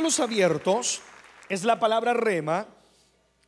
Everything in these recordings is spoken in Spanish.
Cielos abiertos es la palabra rema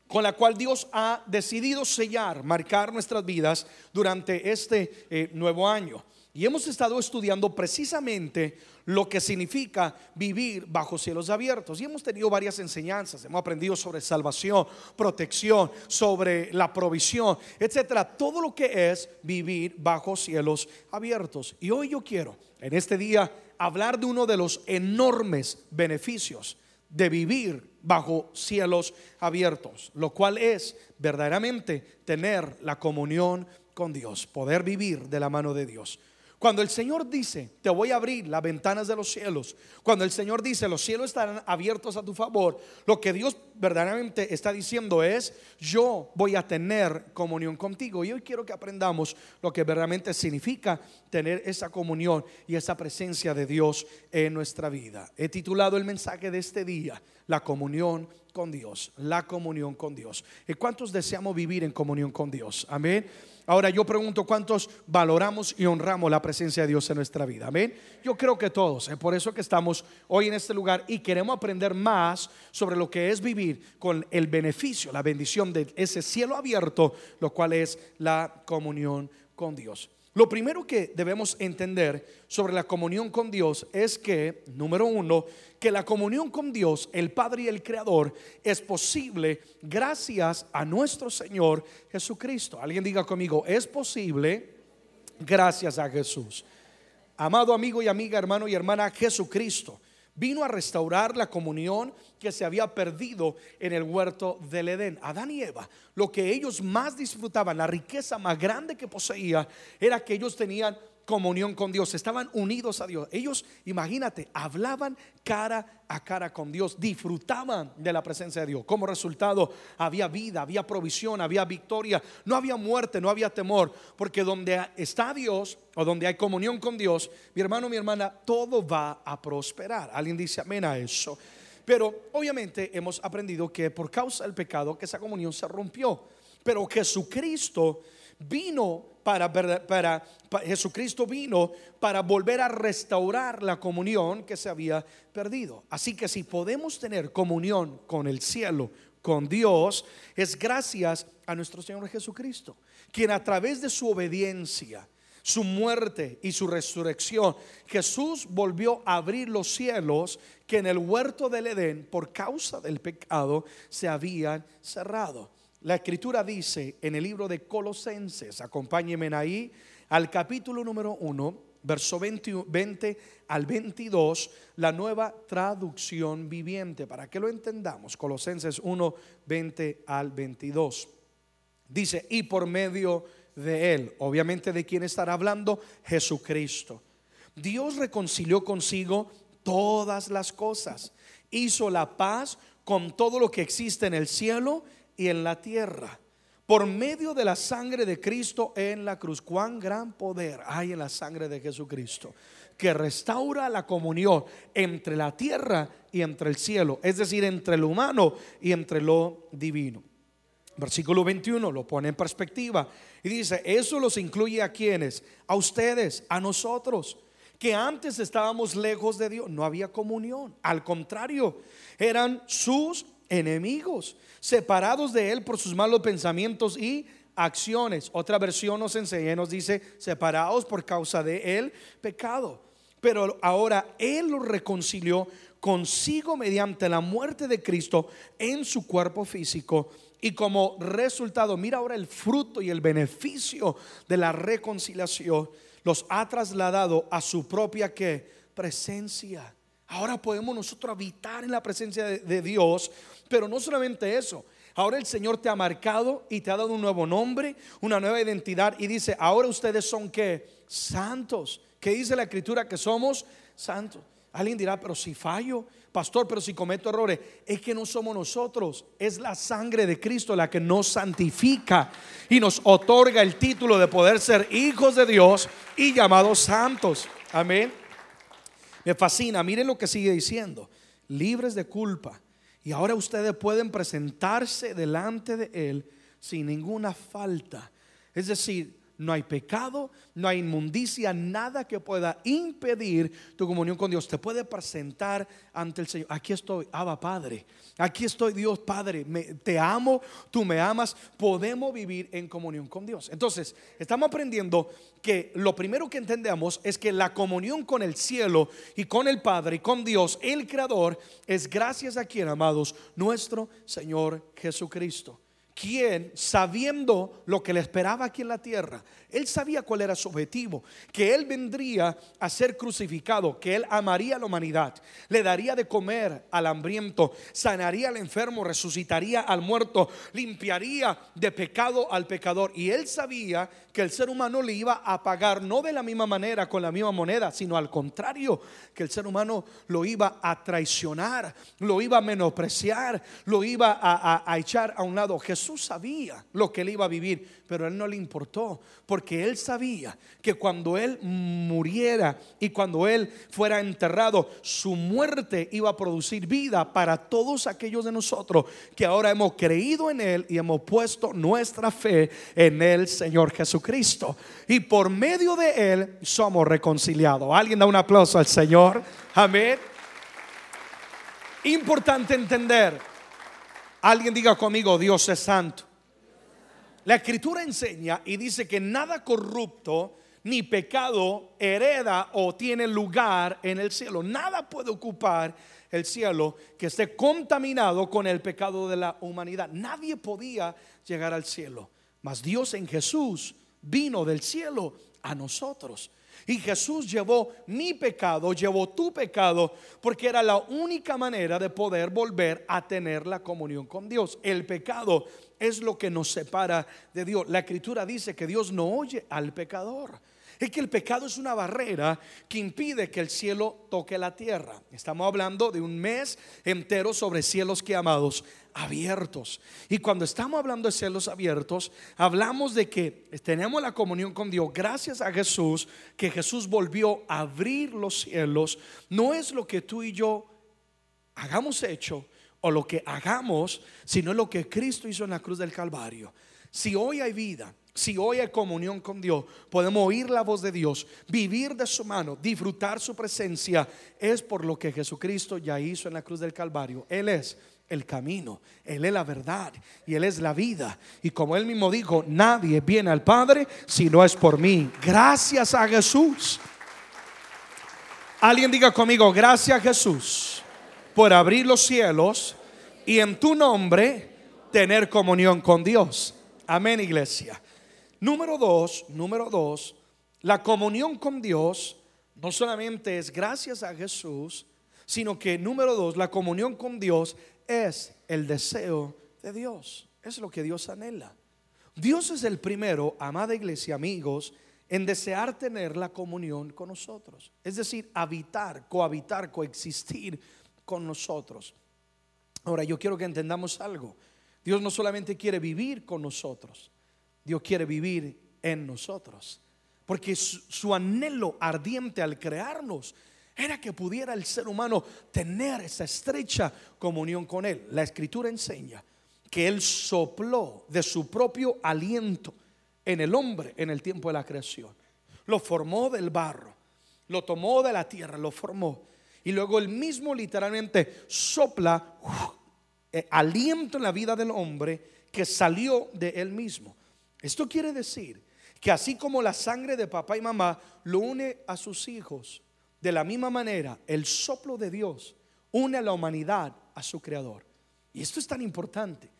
con la cual Dios ha decidido sellar, marcar nuestras vidas durante este eh, nuevo año. Y hemos estado estudiando precisamente lo que significa vivir bajo cielos abiertos. Y hemos tenido varias enseñanzas. Hemos aprendido sobre salvación, protección, sobre la provisión, etcétera. Todo lo que es vivir bajo cielos abiertos. Y hoy yo quiero, en este día, hablar de uno de los enormes beneficios de vivir bajo cielos abiertos, lo cual es verdaderamente tener la comunión con Dios, poder vivir de la mano de Dios. Cuando el Señor dice, te voy a abrir las ventanas de los cielos, cuando el Señor dice, los cielos estarán abiertos a tu favor, lo que Dios verdaderamente está diciendo es, yo voy a tener comunión contigo. Y hoy quiero que aprendamos lo que verdaderamente significa tener esa comunión y esa presencia de Dios en nuestra vida. He titulado el mensaje de este día, la comunión con Dios, la comunión con Dios. ¿Y cuántos deseamos vivir en comunión con Dios? Amén. Ahora yo pregunto cuántos valoramos y honramos la presencia de Dios en nuestra vida. Amén. Yo creo que todos. Es por eso que estamos hoy en este lugar y queremos aprender más sobre lo que es vivir con el beneficio, la bendición de ese cielo abierto, lo cual es la comunión con Dios. Lo primero que debemos entender sobre la comunión con Dios es que, número uno, que la comunión con Dios, el Padre y el Creador, es posible gracias a nuestro Señor Jesucristo. Alguien diga conmigo, es posible gracias a Jesús. Amado amigo y amiga, hermano y hermana, Jesucristo vino a restaurar la comunión que se había perdido en el huerto del Edén. Adán y Eva, lo que ellos más disfrutaban, la riqueza más grande que poseía, era que ellos tenían comunión con Dios, estaban unidos a Dios. Ellos, imagínate, hablaban cara a cara con Dios, disfrutaban de la presencia de Dios. Como resultado, había vida, había provisión, había victoria, no había muerte, no había temor, porque donde está Dios o donde hay comunión con Dios, mi hermano, mi hermana, todo va a prosperar. Alguien dice amén a eso. Pero obviamente hemos aprendido que por causa del pecado, que esa comunión se rompió. Pero Jesucristo vino para, Jesucristo vino para volver a restaurar la comunión que se había perdido. Así que si podemos tener comunión con el cielo, con Dios, es gracias a nuestro Señor Jesucristo, quien a través de su obediencia, su muerte y su resurrección, Jesús volvió a abrir los cielos que en el huerto del Edén, por causa del pecado, se habían cerrado. La escritura dice en el libro de Colosenses, acompáñenme ahí, al capítulo número 1, verso 20, al 22, la nueva traducción viviente, para que lo entendamos. Colosenses 1, 20 al 22. Dice, y por medio de él, obviamente de quién estará hablando, Jesucristo. Dios reconcilió consigo todas las cosas, hizo la paz con todo lo que existe en el cielo y en la tierra por medio de la sangre de Cristo en la cruz. Cuán gran poder hay en la sangre de Jesucristo que restaura la comunión entre la tierra y entre el cielo, es decir, entre lo humano y entre lo divino. Versículo 21 lo pone en perspectiva y dice, eso los incluye a quienes, a ustedes, a nosotros, que antes estábamos lejos de Dios, no había comunión, al contrario, eran sus enemigos, separados de Él por sus malos pensamientos y acciones. Otra versión nos enseña, nos dice, separados por causa de el pecado. Pero ahora Él los reconcilió consigo mediante la muerte de Cristo en su cuerpo físico. Y como resultado, mira ahora el fruto y el beneficio de la reconciliación, los ha trasladado a su propia presencia. Ahora podemos nosotros habitar en la presencia de, Dios, pero no solamente eso. Ahora el Señor te ha marcado y te ha dado un nuevo nombre, una nueva identidad y dice, ahora ustedes son que santos. ¿Qué dice la escritura que somos santos? Alguien dirá, pero si fallo, pastor, pero si cometo errores, es que no somos nosotros, es la sangre de Cristo la que nos santifica y nos otorga el título de poder ser hijos de Dios y llamados santos. Amén. Me fascina, miren lo que sigue diciendo, libres de culpa. Y ahora ustedes pueden presentarse delante de Él sin ninguna falta. Es decir, no hay pecado, no hay inmundicia, nada que pueda impedir tu comunión con Dios. Te puede presentar ante el Señor. Aquí estoy, Abba Padre. Aquí estoy, Dios Padre. te amo, tú me amas. Podemos vivir en comunión con Dios. Entonces, estamos aprendiendo que lo primero que entendemos es que la comunión con el cielo y con el Padre y con Dios, el Creador, es gracias a quien, amados, nuestro Señor Jesucristo quien, sabiendo lo que le esperaba aquí en la tierra, él sabía cuál era su objetivo, que él vendría a ser crucificado, que él amaría a la humanidad, le daría de comer al hambriento, sanaría al enfermo, resucitaría al muerto, limpiaría de pecado al pecador. Y él sabía que el ser humano le iba a pagar no de la misma manera, con la misma moneda, sino al contrario, que el ser humano lo iba a traicionar, lo iba a menospreciar, lo iba a, a echar a un lado. Jesús sabía lo que él iba a vivir pero a él no le importó, porque él sabía que cuando él muriera y cuando él fuera enterrado, su muerte iba a producir vida para todos aquellos de nosotros que ahora hemos creído en él y hemos puesto nuestra fe en el Señor Jesucristo. Y por medio de él somos reconciliados. Alguien da un aplauso al Señor. Amén. Importante entender. Alguien diga conmigo, Dios es santo. La escritura enseña y dice que nada corrupto ni pecado hereda o tiene lugar en el cielo. Nada puede ocupar el cielo que esté contaminado con el pecado de la humanidad. Nadie podía llegar al cielo. Mas Dios en Jesús vino del cielo a nosotros. Y Jesús llevó mi pecado, llevó tu pecado, porque era la única manera de poder volver a tener la comunión con Dios. El pecado es lo que nos separa de Dios. La escritura dice que Dios no oye al pecador. Es que el pecado es una barrera que impide que el cielo toque la tierra. Estamos hablando de un mes entero sobre cielos que amados abiertos. Y cuando estamos hablando de cielos abiertos, hablamos de que tenemos la comunión con Dios gracias a Jesús, que Jesús volvió a abrir los cielos. No es lo que tú y yo hagamos hecho, o lo que hagamos, sino lo que Cristo hizo en la cruz del Calvario. Si hoy hay vida, si hoy hay comunión con Dios, podemos oír la voz de Dios, vivir de su mano, disfrutar su presencia, es por lo que Jesucristo ya hizo en la cruz del Calvario. Él es el camino, Él es la verdad y Él es la vida. Y como Él mismo dijo, nadie viene al Padre si no es por mí. Gracias a Jesús. Alguien diga conmigo, gracias Jesús por abrir los cielos y en tu nombre tener comunión con Dios. Amén, iglesia. Número dos, número dos, la comunión con Dios no solamente es gracias a Jesús, sino que número dos, la comunión con Dios es el deseo de Dios. Es lo que Dios anhela. Dios es el primero, amada iglesia, amigos, en desear tener la comunión con nosotros. Es decir, habitar, cohabitar, coexistir con nosotros. Ahora, yo quiero que entendamos algo. Dios no solamente quiere vivir con nosotros, Dios quiere vivir en nosotros. Porque su, anhelo ardiente al crearnos era que pudiera el ser humano tener esa estrecha comunión con Él. La escritura enseña que Él sopló de su propio aliento en el hombre en el tiempo de la creación. Lo formó del barro, lo tomó de la tierra, lo formó y luego él mismo literalmente sopla eh, aliento en la vida del hombre que salió de él mismo. Esto quiere decir que así como la sangre de papá y mamá lo une a sus hijos, de la misma manera el soplo de Dios une a la humanidad a su creador. Y esto es tan importante.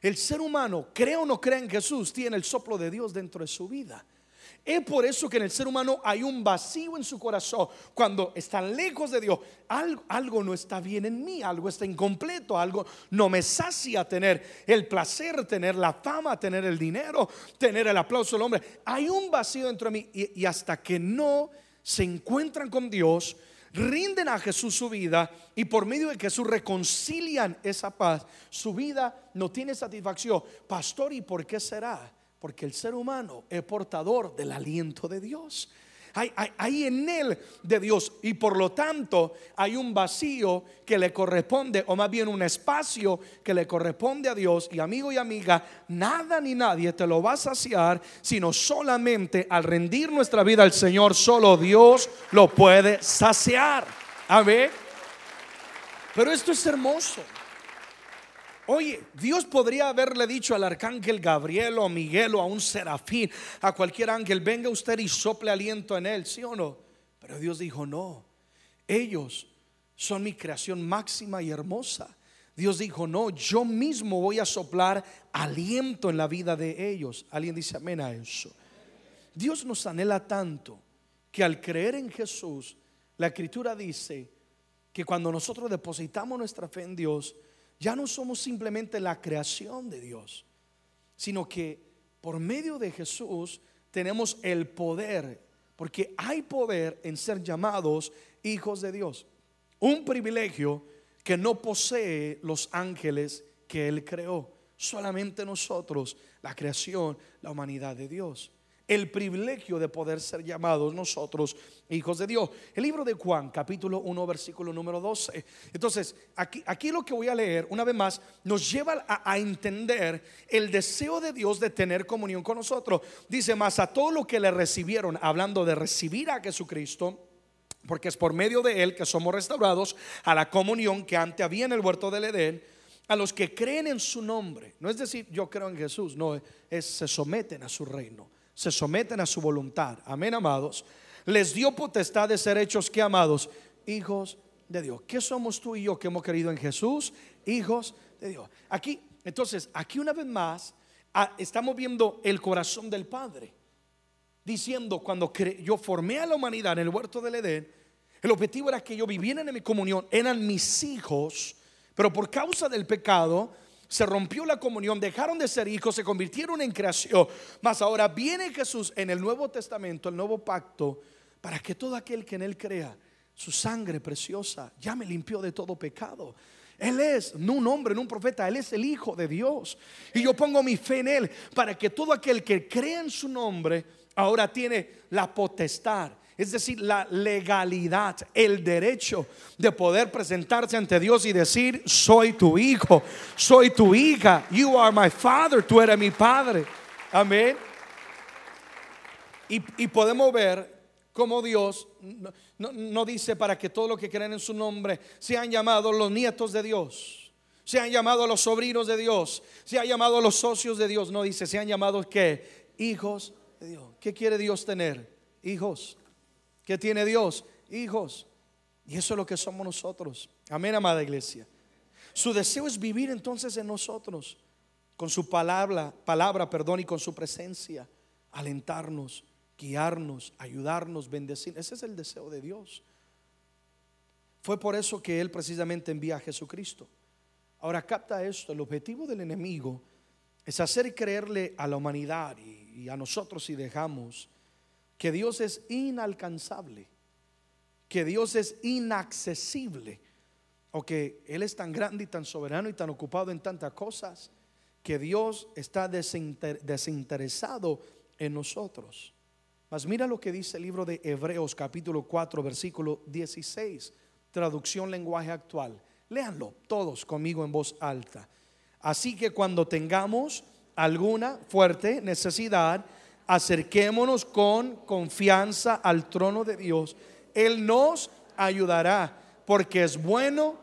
El ser humano, cree o no cree en Jesús, tiene el soplo de Dios dentro de su vida. Es por eso que en el ser humano hay un vacío en su corazón. Cuando está lejos de Dios, algo, no está bien en mí, algo está incompleto, algo no me sacia tener el placer, tener la fama, tener el dinero, tener el aplauso del hombre. Hay un vacío dentro de mí y, y hasta que no se encuentran con Dios, rinden a Jesús su vida y por medio de Jesús reconcilian esa paz, su vida no tiene satisfacción. Pastor, ¿y por qué será? Porque el ser humano es portador del aliento de Dios. hay, en él de Dios. Y por lo tanto hay un vacío que le corresponde, o más bien un espacio que le corresponde a Dios. Y amigo y amiga, nada ni nadie te lo va a saciar, sino solamente al rendir nuestra vida al Señor, solo Dios lo puede saciar. Amén. Pero esto es hermoso. Oye, Dios podría haberle dicho al arcángel Gabriel o a Miguel o a un serafín, a cualquier ángel, venga usted y sople aliento en él, ¿sí o no? Pero Dios dijo, no, ellos son mi creación máxima y hermosa. Dios dijo, no, yo mismo voy a soplar aliento en la vida de ellos. ¿Alguien dice amén a eso? Dios nos anhela tanto que al creer en Jesús, la escritura dice que cuando nosotros depositamos nuestra fe en Dios, ya no somos simplemente la creación de Dios, sino que por medio de Jesús tenemos el poder, porque hay poder en ser llamados hijos de Dios. Un privilegio que no posee los ángeles que Él creó, solamente nosotros, la creación, la humanidad de Dios el privilegio de poder ser llamados nosotros hijos de Dios. El libro de Juan, capítulo 1, versículo número 12. Entonces, aquí, aquí lo que voy a leer, una vez más, nos lleva a, a entender el deseo de Dios de tener comunión con nosotros. Dice más a todo lo que le recibieron, hablando de recibir a Jesucristo porque es por medio de Él que somos restaurados a la comunión que antes había en el huerto del Edén, a los que creen en su nombre. No es decir, yo creo en Jesús, no, es se someten a su reino se someten a su voluntad. Amén, amados. Les dio potestad de ser hechos que amados, hijos de Dios. ¿Qué somos tú y yo que hemos creído en Jesús? Hijos de Dios. Aquí, entonces, aquí una vez más, ah, estamos viendo el corazón del Padre. Diciendo, cuando yo formé a la humanidad en el huerto del Edén, el objetivo era que ellos vivieran en mi comunión, eran mis hijos, pero por causa del pecado, se rompió la comunión, dejaron de ser hijos, se convirtieron en creación. Mas ahora viene Jesús en el Nuevo Testamento, el nuevo pacto, para que todo aquel que en Él crea, su sangre preciosa, ya me limpió de todo pecado. Él es no un hombre, no un profeta, Él es el Hijo de Dios. Y yo pongo mi fe en Él para que todo aquel que crea en su nombre ahora tiene la potestad es decir, la legalidad, el derecho de poder presentarse ante Dios y decir, soy tu hijo, soy tu hija, you are my father, tú eres mi padre. Amén. Y, podemos ver cómo Dios no, dice para que todos los que creen en su nombre sean llamados los nietos de Dios, sean llamados los sobrinos de Dios, sean llamados los socios de Dios. No dice, sean llamados que hijos de Dios. ¿Qué quiere Dios tener? Hijos. ¿Qué tiene Dios? Hijos. Y eso es lo que somos nosotros. Amén, amada iglesia. Su deseo es vivir entonces en nosotros, con su palabra, palabra, perdón, y con su presencia, alentarnos, guiarnos, ayudarnos, bendecir. Ese es el deseo de Dios. Fue por eso que Él precisamente envía a Jesucristo. Ahora capta esto, el objetivo del enemigo es hacer creerle a la humanidad y, y a nosotros si dejamos que Dios es inalcanzable, que Dios es inaccesible, o que Él es tan grande y tan soberano y tan ocupado en tantas cosas, que Dios está desinteresado en nosotros. Mas mira lo que dice el libro de Hebreos capítulo 4 versículo 16, traducción lenguaje actual. Léanlo todos conmigo en voz alta. Así que cuando tengamos alguna fuerte necesidad, acerquémonos con confianza al trono de Dios. Él nos ayudará porque es bueno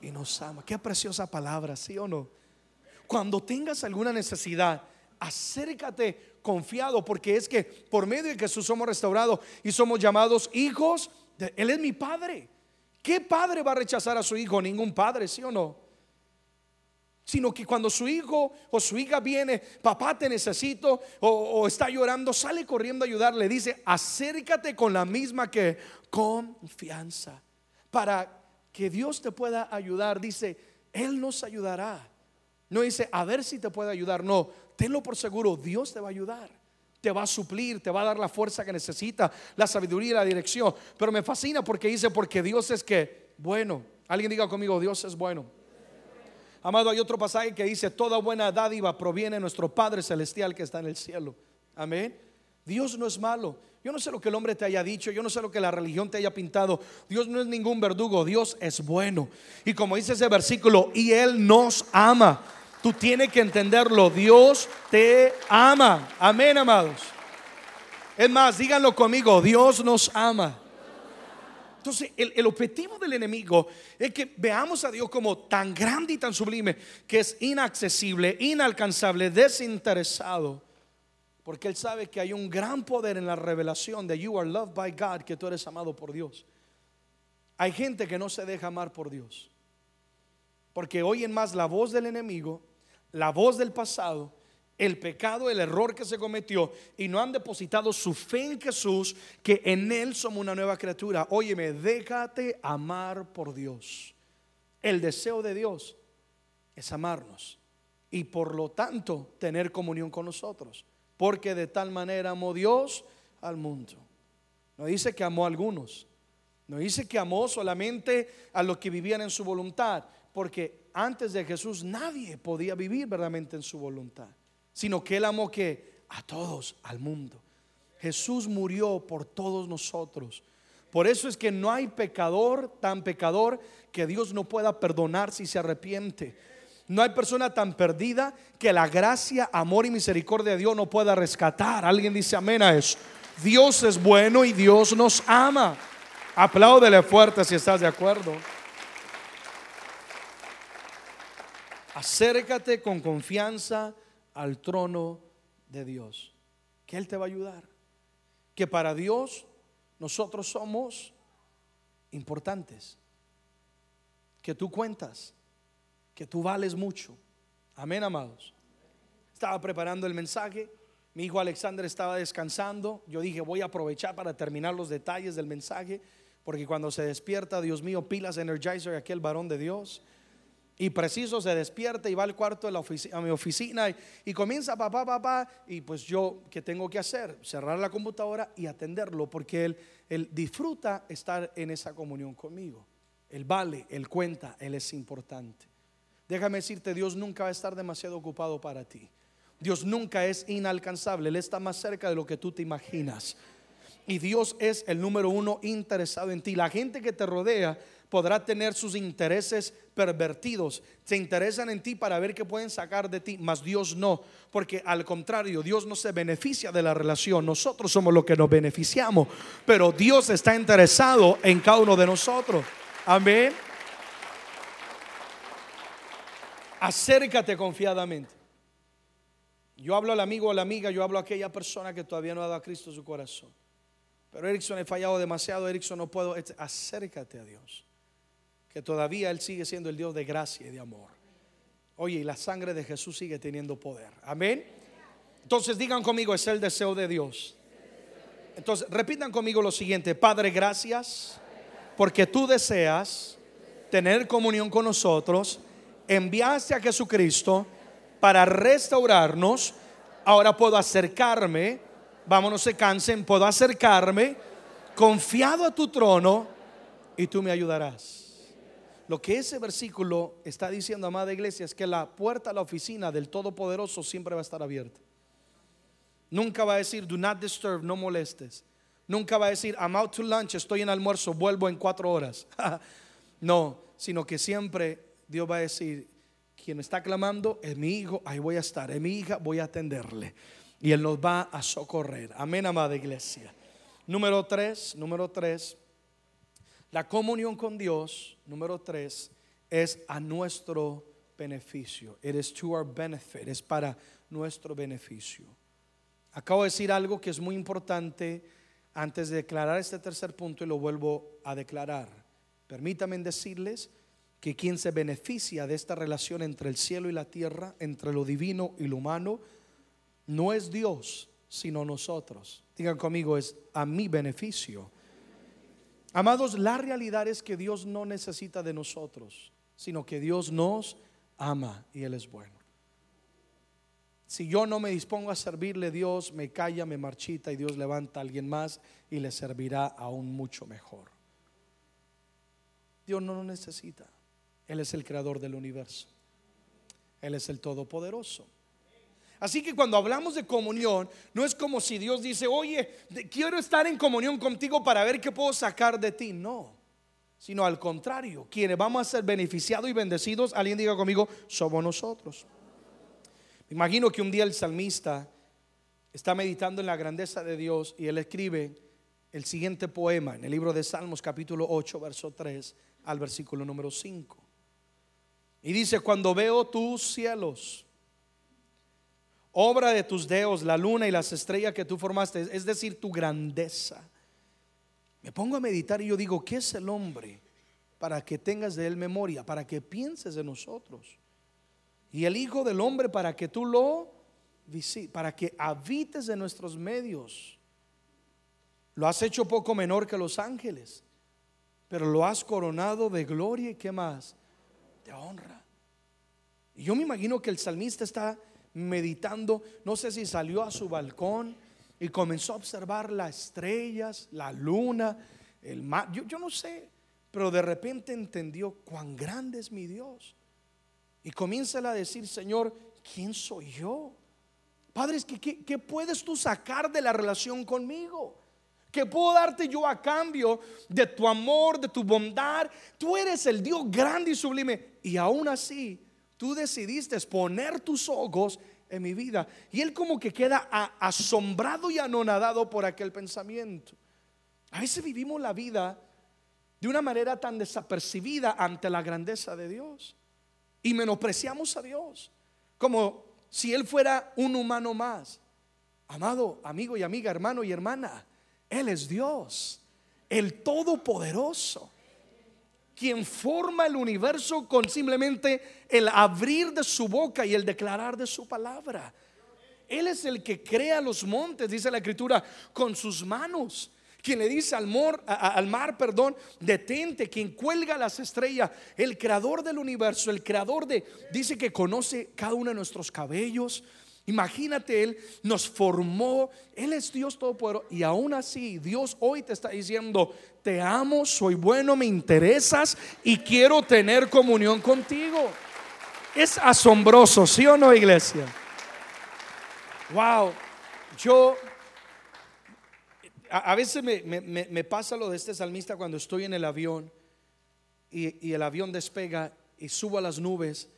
y nos ama. Qué preciosa palabra, ¿sí o no? Cuando tengas alguna necesidad, acércate confiado porque es que por medio de Jesús somos restaurados y somos llamados hijos. De, Él es mi padre. ¿Qué padre va a rechazar a su hijo? Ningún padre, ¿sí o no? Sino que cuando su hijo o su hija viene, papá te necesito o, está llorando, sale corriendo a ayudarle, dice, acércate con la misma que confianza para que Dios te pueda ayudar. Dice, Él nos ayudará. No dice, a ver si te puede ayudar, no, tenlo por seguro, Dios te va a ayudar. Te va a suplir, te va a dar la fuerza que necesita, la sabiduría y la dirección. Pero me fascina porque dice, porque Dios es que, bueno, alguien diga conmigo, Dios es bueno. Amado, hay otro pasaje que dice, toda buena dádiva proviene de nuestro Padre Celestial que está en el cielo. Amén. Dios no es malo, Yo no sé lo que el hombre te haya dicho, yo no sé lo que la religión te haya pintado. Dios no es ningún verdugo, Dios es bueno. Y como dice ese versículo, y Él nos ama. Tú tienes que entenderlo, Dios te ama. Amén, amados. Es más, díganlo conmigo, Dios nos ama. Entonces, el, objetivo del enemigo es que veamos a Dios como tan grande y tan sublime que es inaccesible, inalcanzable, desinteresado. Porque Él sabe que hay un gran poder en la revelación de you are loved by God, que tú eres amado por Dios. Hay gente que no se deja amar por Dios. Porque oyen más la voz del enemigo, la voz del pasado el pecado, el error que se cometió y no han depositado su fe en Jesús, que en Él somos una nueva criatura. Óyeme, déjate amar por Dios. El deseo de Dios es amarnos y por lo tanto tener comunión con nosotros, porque de tal manera amó Dios al mundo. No dice que amó a algunos, no dice que amó solamente a los que vivían en su voluntad, porque antes de Jesús nadie podía vivir verdaderamente en su voluntad sino que Él amó que a todos, al mundo. Jesús murió por todos nosotros. Por eso es que no hay pecador tan pecador que Dios no pueda perdonar si se arrepiente. No hay persona tan perdida que la gracia, amor y misericordia de Dios no pueda rescatar. Alguien dice amén a eso. Dios es bueno y Dios nos ama. Apláudele fuerte si estás de acuerdo. Acércate con confianza al trono de Dios. Que Él te va a ayudar. Que para Dios nosotros somos importantes. Que tú cuentas. Que tú vales mucho. Amén, amados. Estaba preparando el mensaje. Mi hijo Alexander estaba descansando. Yo dije, voy a aprovechar para terminar los detalles del mensaje. Porque cuando se despierta, Dios mío, pilas Energizer, aquel varón de Dios. Y preciso se despierta y va al cuarto de la a mi oficina y, comienza papá, papá. Y pues yo, ¿qué tengo que hacer? Cerrar la computadora y atenderlo porque él, él disfruta estar en esa comunión conmigo. Él vale, él cuenta, él es importante. Déjame decirte, Dios nunca va a estar demasiado ocupado para ti. Dios nunca es inalcanzable, Él está más cerca de lo que tú te imaginas. Y Dios es el número uno interesado en ti. La gente que te rodea podrá tener sus intereses pervertidos. Se interesan en ti para ver qué pueden sacar de ti, mas Dios no. Porque al contrario, Dios no se beneficia de la relación. Nosotros somos los que nos beneficiamos. Pero Dios está interesado en cada uno de nosotros. Amén. Acércate confiadamente. Yo hablo al amigo o a la amiga, yo hablo a aquella persona que todavía no ha dado a Cristo su corazón. Pero Erickson, he fallado demasiado, Erickson, no puedo. Acércate a Dios que todavía Él sigue siendo el Dios de gracia y de amor. Oye, y la sangre de Jesús sigue teniendo poder. Amén. Entonces digan conmigo, es el deseo de Dios. Entonces repitan conmigo lo siguiente, Padre, gracias porque tú deseas tener comunión con nosotros, enviaste a Jesucristo para restaurarnos, ahora puedo acercarme, vámonos se cansen, puedo acercarme confiado a tu trono y tú me ayudarás. Lo que ese versículo está diciendo, amada iglesia, es que la puerta a la oficina del Todopoderoso siempre va a estar abierta. Nunca va a decir, do not disturb, no molestes. Nunca va a decir, I'm out to lunch, estoy en almuerzo, vuelvo en cuatro horas. no, sino que siempre Dios va a decir, quien está clamando es mi hijo, ahí voy a estar, es mi hija, voy a atenderle. Y Él nos va a socorrer. Amén, amada iglesia. Número tres, número tres. La comunión con Dios, número tres, es a nuestro beneficio. It is to our benefit, es para nuestro beneficio. Acabo de decir algo que es muy importante antes de declarar este tercer punto y lo vuelvo a declarar. Permítanme decirles que quien se beneficia de esta relación entre el cielo y la tierra, entre lo divino y lo humano, no es Dios, sino nosotros. Digan conmigo, es a mi beneficio. Amados, la realidad es que Dios no necesita de nosotros, sino que Dios nos ama y Él es bueno. Si yo no me dispongo a servirle, Dios me calla, me marchita y Dios levanta a alguien más y le servirá aún mucho mejor. Dios no lo necesita. Él es el creador del universo. Él es el todopoderoso. Así que cuando hablamos de comunión, no es como si Dios dice, oye, quiero estar en comunión contigo para ver qué puedo sacar de ti. No, sino al contrario, quienes vamos a ser beneficiados y bendecidos, alguien diga conmigo, somos nosotros. Me imagino que un día el salmista está meditando en la grandeza de Dios y él escribe el siguiente poema en el libro de Salmos capítulo 8, verso 3 al versículo número 5. Y dice, cuando veo tus cielos, obra de tus dedos, la luna y las estrellas que tú formaste, es decir, tu grandeza. Me pongo a meditar y yo digo, ¿qué es el hombre? Para que tengas de él memoria, para que pienses de nosotros. Y el Hijo del Hombre para que tú lo visites, para que habites en nuestros medios. Lo has hecho poco menor que los ángeles, pero lo has coronado de gloria y qué más, de honra. Y yo me imagino que el salmista está meditando, no sé si salió a su balcón y comenzó a observar las estrellas, la luna, el mar, yo, no sé, pero de repente entendió cuán grande es mi Dios. Y comienza a decir, Señor, ¿quién soy yo? Padre, ¿qué, ¿qué, puedes tú sacar de la relación conmigo? ¿Qué puedo darte yo a cambio de tu amor, de tu bondad? Tú eres el Dios grande y sublime. Y aún así, tú decidiste poner tus ojos en mi vida. Y él como que queda asombrado y anonadado por aquel pensamiento. A veces vivimos la vida de una manera tan desapercibida ante la grandeza de Dios. Y menospreciamos a Dios como si Él fuera un humano más. Amado amigo y amiga, hermano y hermana, Él es Dios, el Todopoderoso quien forma el universo con simplemente el abrir de su boca y el declarar de su palabra. Él es el que crea los montes, dice la escritura, con sus manos. Quien le dice al, mar, perdón, detente, quien cuelga las estrellas, el creador del universo, el creador de, dice que conoce cada uno de nuestros cabellos, Imagínate, Él nos formó, Él es Dios Todopoderoso y aún así Dios hoy te está diciendo, te amo, soy bueno, me interesas y quiero tener comunión contigo. Es asombroso, ¿sí o no, iglesia? Wow, yo a, veces me, pasa lo de este salmista cuando estoy en el avión y, y el avión despega y subo a las nubes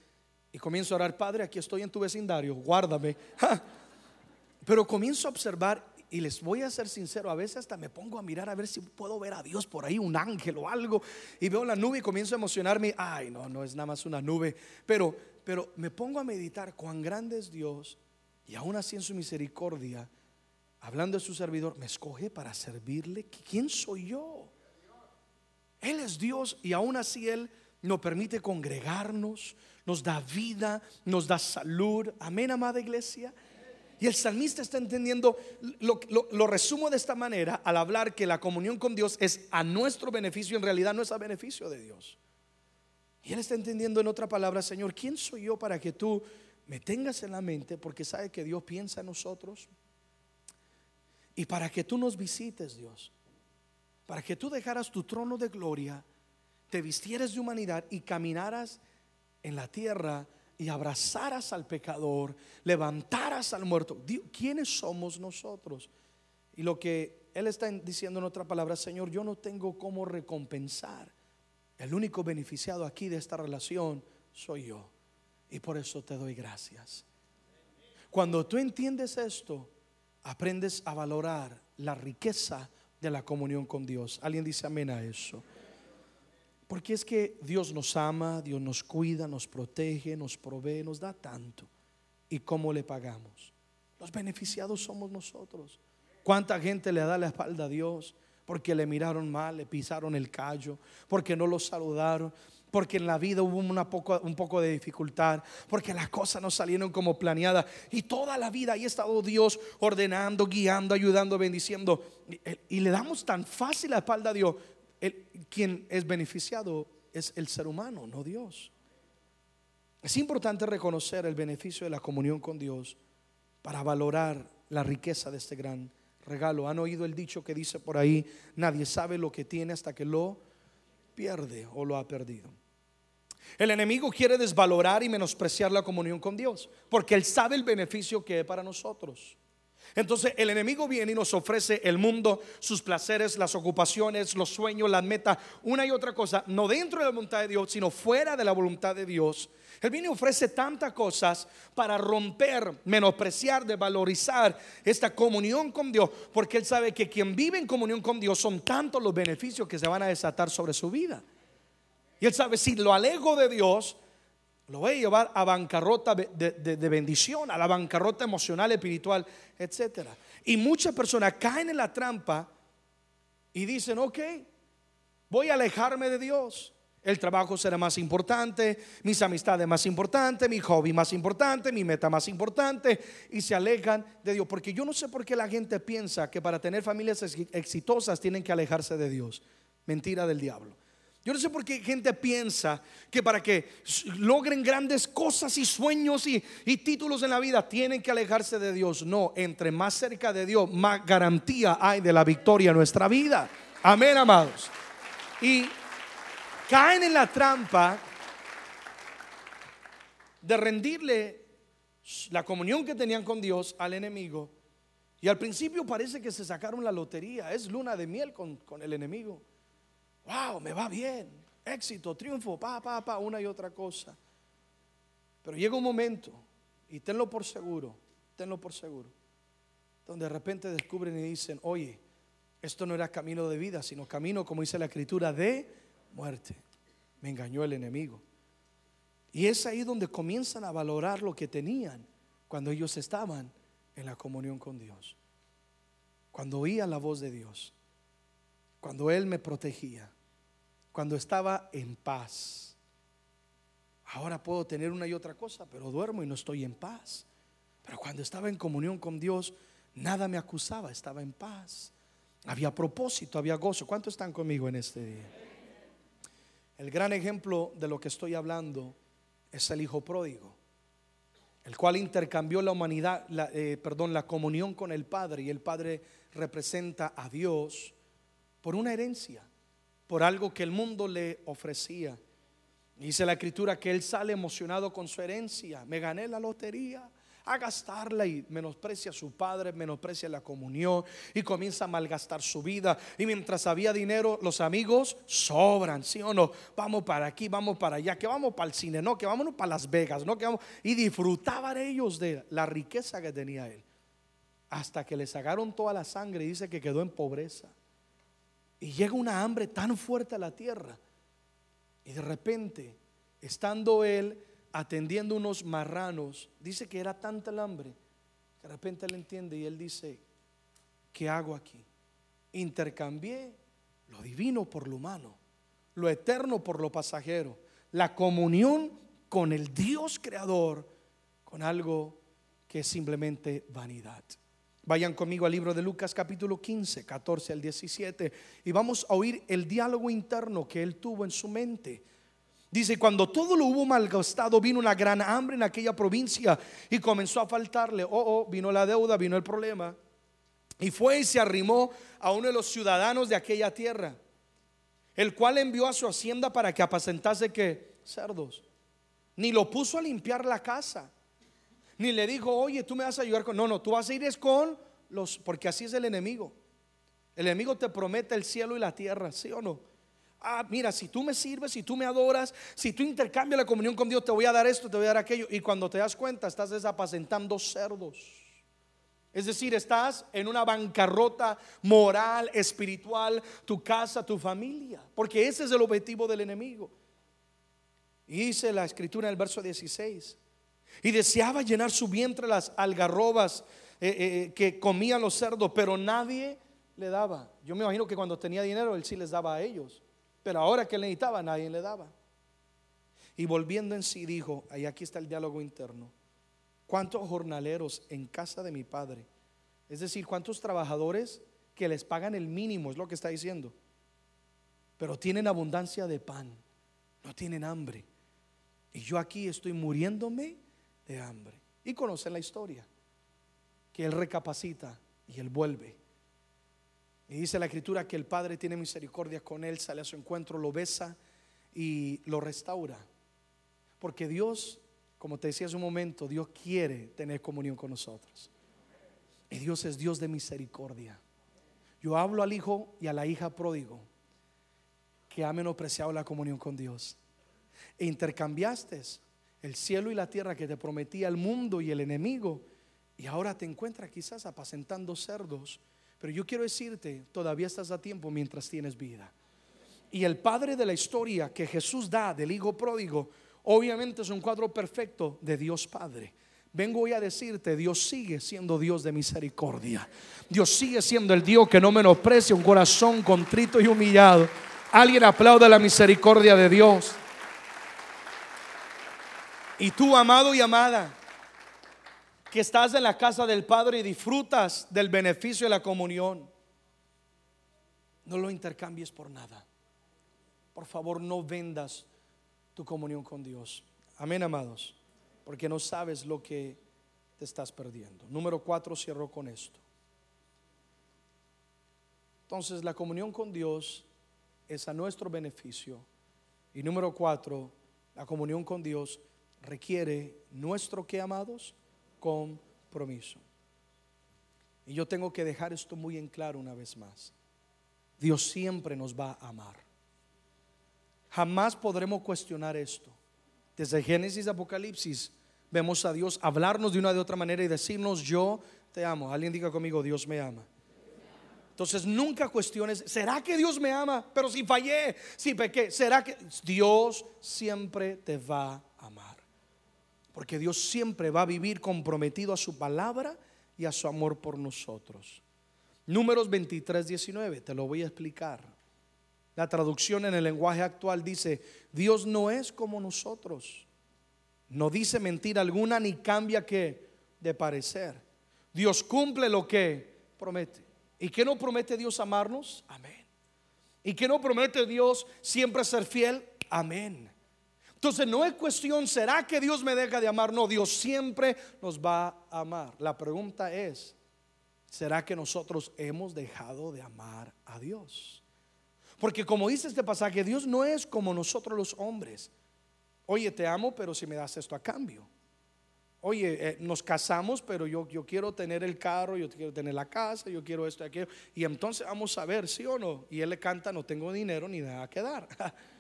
y comienzo a orar, Padre, aquí estoy en tu vecindario, guárdame. Pero comienzo a observar y les voy a ser sincero, a veces hasta me pongo a mirar a ver si puedo ver a Dios por ahí, un ángel o algo, y veo la nube y comienzo a emocionarme. Ay, no, no es nada más una nube, pero, pero me pongo a meditar cuán grande es Dios y aún así en su misericordia, hablando de su servidor, me escoge para servirle. ¿Quién soy yo? Él es Dios y aún así Él nos permite congregarnos, nos da vida, nos da salud. Amén, amada iglesia. Y el salmista está entendiendo, lo, resumo de esta manera al hablar que la comunión con Dios es a nuestro beneficio, en realidad no es a beneficio de Dios. Y él está entendiendo en otra palabra, Señor, ¿quién soy yo para que tú me tengas en la mente? Porque sabe que Dios piensa en nosotros. Y para que tú nos visites, Dios. Para que tú dejaras tu trono de gloria, te vistieras de humanidad y caminaras en la tierra y abrazaras al pecador, levantaras al muerto. ¿Quiénes somos nosotros? Y lo que Él está diciendo en otra palabra, Señor, yo no tengo cómo recompensar. El único beneficiado aquí de esta relación soy yo. Y por eso te doy gracias. Cuando tú entiendes esto, aprendes a valorar la riqueza de la comunión con Dios. ¿Alguien dice amén a eso? Porque es que Dios nos ama, Dios nos cuida, nos protege, nos provee, nos da tanto. ¿Y cómo le pagamos? Los beneficiados somos nosotros. ¿Cuánta gente le da la espalda a Dios? Porque le miraron mal, le pisaron el callo, porque no lo saludaron, porque en la vida hubo una poco, un poco de dificultad, porque las cosas no salieron como planeadas. Y toda la vida ahí ha estado Dios ordenando, guiando, ayudando, bendiciendo. Y, y le damos tan fácil la espalda a Dios quien es beneficiado es el ser humano, no Dios. Es importante reconocer el beneficio de la comunión con Dios para valorar la riqueza de este gran regalo. ¿Han oído el dicho que dice por ahí, nadie sabe lo que tiene hasta que lo pierde o lo ha perdido? El enemigo quiere desvalorar y menospreciar la comunión con Dios, porque él sabe el beneficio que es para nosotros. Entonces el enemigo viene y nos ofrece el mundo, sus placeres, las ocupaciones, los sueños, las metas, una y otra cosa, no dentro de la voluntad de Dios, sino fuera de la voluntad de Dios. Él viene y ofrece tantas cosas para romper, menospreciar, desvalorizar esta comunión con Dios, porque él sabe que quien vive en comunión con Dios son tantos los beneficios que se van a desatar sobre su vida. Y él sabe, si lo alejo de Dios, lo voy a llevar a bancarrota de, bendición, a la bancarrota emocional, espiritual, etc. Y muchas personas caen en la trampa y dicen, ok, voy a alejarme de Dios. El trabajo será más importante, mis amistades más importantes, mi hobby más importante, mi meta más importante. Y se alejan de Dios. Porque yo no sé por qué la gente piensa que para tener familias exitosas tienen que alejarse de Dios. Mentira del diablo. Yo no sé por qué gente piensa que para que logren grandes cosas y sueños y, títulos en la vida tienen que alejarse de Dios. No, entre más cerca de Dios, más garantía hay de la victoria en nuestra vida. Amén, amados. Y caen en la trampa de rendirle la comunión que tenían con Dios al enemigo. Y al principio parece que se sacaron la lotería. Es luna de miel con, con el enemigo wow, me va bien, éxito, triunfo, pa, pa, pa, una y otra cosa. Pero llega un momento, y tenlo por seguro, tenlo por seguro, donde de repente descubren y dicen, oye, esto no era camino de vida, sino camino, como dice la escritura, de muerte. Me engañó el enemigo. Y es ahí donde comienzan a valorar lo que tenían cuando ellos estaban en la comunión con Dios. Cuando oían la voz de Dios. Cuando Él me protegía cuando estaba en paz. Ahora puedo tener una y otra cosa, pero duermo y no estoy en paz. Pero cuando estaba en comunión con Dios, nada me acusaba, estaba en paz. Había propósito, había gozo. ¿Cuántos están conmigo en este día? El gran ejemplo de lo que estoy hablando es el hijo pródigo, el cual intercambió la humanidad, eh, perdón, la comunión con el Padre y el Padre representa a Dios por una herencia por algo que el mundo le ofrecía. Dice la escritura que él sale emocionado con su herencia. Me gané la lotería a gastarla y menosprecia a su padre, menosprecia la comunión y comienza a malgastar su vida. Y mientras había dinero, los amigos sobran, ¿sí o no? Vamos para aquí, vamos para allá, que vamos para el cine, no, que vámonos para Las Vegas, no, que vamos. Y disfrutaban ellos de la riqueza que tenía él. Hasta que le sacaron toda la sangre y dice que quedó en pobreza. Y llega una hambre tan fuerte a la tierra. Y de repente, estando él atendiendo unos marranos, dice que era tanta el hambre, que de repente él entiende y él dice, ¿qué hago aquí? Intercambié lo divino por lo humano, lo eterno por lo pasajero, la comunión con el Dios creador, con algo que es simplemente vanidad. Vayan conmigo al libro de Lucas capítulo 15, 14 al 17 y vamos a oír el diálogo interno que él tuvo en su mente. Dice, cuando todo lo hubo malgastado, vino una gran hambre en aquella provincia y comenzó a faltarle. Oh, oh, vino la deuda, vino el problema. Y fue y se arrimó a uno de los ciudadanos de aquella tierra, el cual envió a su hacienda para que apacentase que cerdos. Ni lo puso a limpiar la casa ni le dijo, oye, tú me vas a ayudar con... No, no, tú vas a ir con los... Porque así es el enemigo. El enemigo te promete el cielo y la tierra, ¿sí o no? Ah, mira, si tú me sirves, si tú me adoras, si tú intercambias la comunión con Dios, te voy a dar esto, te voy a dar aquello. Y cuando te das cuenta, estás desapacentando cerdos. Es decir, estás en una bancarrota moral, espiritual, tu casa, tu familia. Porque ese es el objetivo del enemigo. Y dice la escritura en el verso 16 y deseaba llenar su vientre las algarrobas eh, eh, eh, que comían los cerdos, pero nadie le daba. Yo me imagino que cuando tenía dinero él sí les daba a ellos, pero ahora que le necesitaba nadie le daba. Y volviendo en sí dijo, ahí aquí está el diálogo interno, ¿cuántos jornaleros en casa de mi padre? Es decir, ¿cuántos trabajadores que les pagan el mínimo, es lo que está diciendo, pero tienen abundancia de pan, no tienen hambre? Y yo aquí estoy muriéndome de hambre. Y conocen la historia, que él recapacita y él vuelve. Y dice la escritura que el Padre tiene misericordia con él, sale a su encuentro, lo besa y lo restaura. Porque Dios, como te decía hace un momento, Dios quiere tener comunión con nosotros. Y Dios es Dios de misericordia. Yo hablo al hijo y a la hija pródigo que ha menospreciado la comunión con Dios. E intercambiaste el cielo y la tierra que te prometía el mundo y el enemigo. Y ahora te encuentras quizás apacentando cerdos. Pero yo quiero decirte, todavía estás a tiempo mientras tienes vida. Y el padre de la historia que Jesús da del hijo pródigo, obviamente es un cuadro perfecto de Dios Padre. Vengo hoy a decirte, Dios sigue siendo Dios de misericordia. Dios sigue siendo el Dios que no menosprecia un corazón contrito y humillado. Alguien aplauda la misericordia de Dios. Y tú, amado y amada, que estás en la casa del Padre y disfrutas del beneficio de la comunión, no lo intercambies por nada. Por favor, no vendas tu comunión con Dios. Amén, amados porque no sabes lo que te estás perdiendo. Número cuatro, cierro con esto. Entonces, la comunión con Dios es a nuestro beneficio. Y número cuatro, la comunión con Dios requiere nuestro que amados compromiso. Y yo tengo que dejar esto muy en claro una vez más. Dios siempre nos va a amar. Jamás podremos cuestionar esto. Desde Génesis Apocalipsis vemos a Dios hablarnos de una de otra manera y decirnos, yo te amo. Alguien diga conmigo, Dios me ama. Entonces nunca cuestiones, ¿será que Dios me ama? Pero si fallé, si pequé, ¿será que Dios siempre te va a amar? Porque Dios siempre va a vivir comprometido a su palabra y a su amor por nosotros. Números 23, 19, te lo voy a explicar. La traducción en el lenguaje actual dice, Dios no es como nosotros no dice mentira alguna ni cambia que de parecer. Dios cumple lo que promete. ¿Y qué no promete Dios amarnos? Amén. ¿Y qué no promete Dios siempre ser fiel? Amén. Entonces no es cuestión, ¿será que Dios me deja de amar? No, Dios siempre nos va a amar. La pregunta es, ¿será que nosotros hemos dejado de amar a Dios? Porque como dice este pasaje, Dios no es como nosotros los hombres. Oye, te amo, pero si me das esto a cambio. Oye, eh, nos casamos, pero yo, yo quiero tener el carro, yo quiero tener la casa, yo quiero esto y aquello. Y entonces vamos a ver, sí o no. Y él le canta, no tengo dinero ni nada que dar.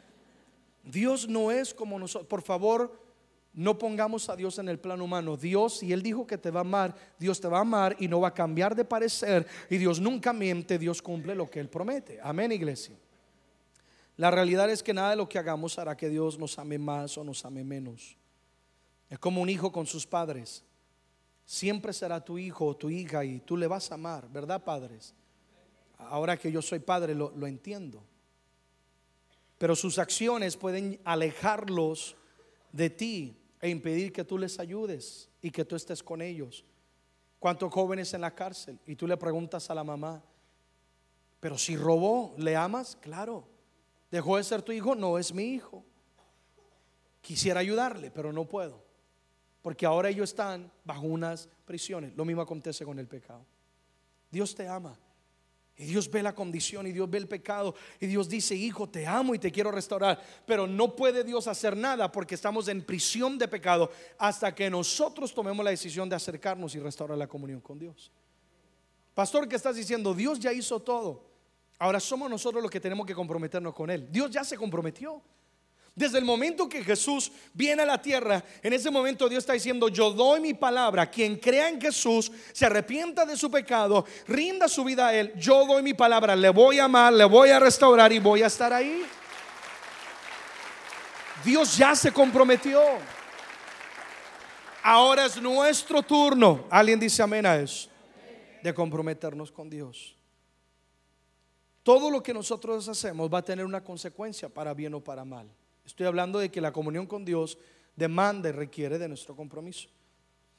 Dios no es como nosotros. Por favor, no pongamos a Dios en el plano humano. Dios, si Él dijo que te va a amar, Dios te va a amar y no va a cambiar de parecer. Y Dios nunca miente, Dios cumple lo que Él promete. Amén, iglesia. La realidad es que nada de lo que hagamos hará que Dios nos ame más o nos ame menos. Es como un hijo con sus padres. Siempre será tu hijo o tu hija y tú le vas a amar, ¿verdad, padres? Ahora que yo soy padre lo, lo entiendo. Pero sus acciones pueden alejarlos de ti e impedir que tú les ayudes y que tú estés con ellos. ¿Cuántos jóvenes en la cárcel? Y tú le preguntas a la mamá, pero si robó, ¿le amas? Claro. Dejó de ser tu hijo, no es mi hijo. Quisiera ayudarle, pero no puedo. Porque ahora ellos están bajo unas prisiones. Lo mismo acontece con el pecado. Dios te ama. Y Dios ve la condición y Dios ve el pecado. Y Dios dice, hijo, te amo y te quiero restaurar. Pero no puede Dios hacer nada porque estamos en prisión de pecado hasta que nosotros tomemos la decisión de acercarnos y restaurar la comunión con Dios. Pastor, ¿qué estás diciendo? Dios ya hizo todo. Ahora somos nosotros los que tenemos que comprometernos con Él. Dios ya se comprometió. Desde el momento que Jesús viene a la tierra, en ese momento Dios está diciendo, yo doy mi palabra, quien crea en Jesús, se arrepienta de su pecado, rinda su vida a Él, yo doy mi palabra, le voy a amar, le voy a restaurar y voy a estar ahí. Dios ya se comprometió. Ahora es nuestro turno, alguien dice amén a eso, de comprometernos con Dios. Todo lo que nosotros hacemos va a tener una consecuencia para bien o para mal. Estoy hablando de que la comunión con Dios demanda y requiere de nuestro compromiso.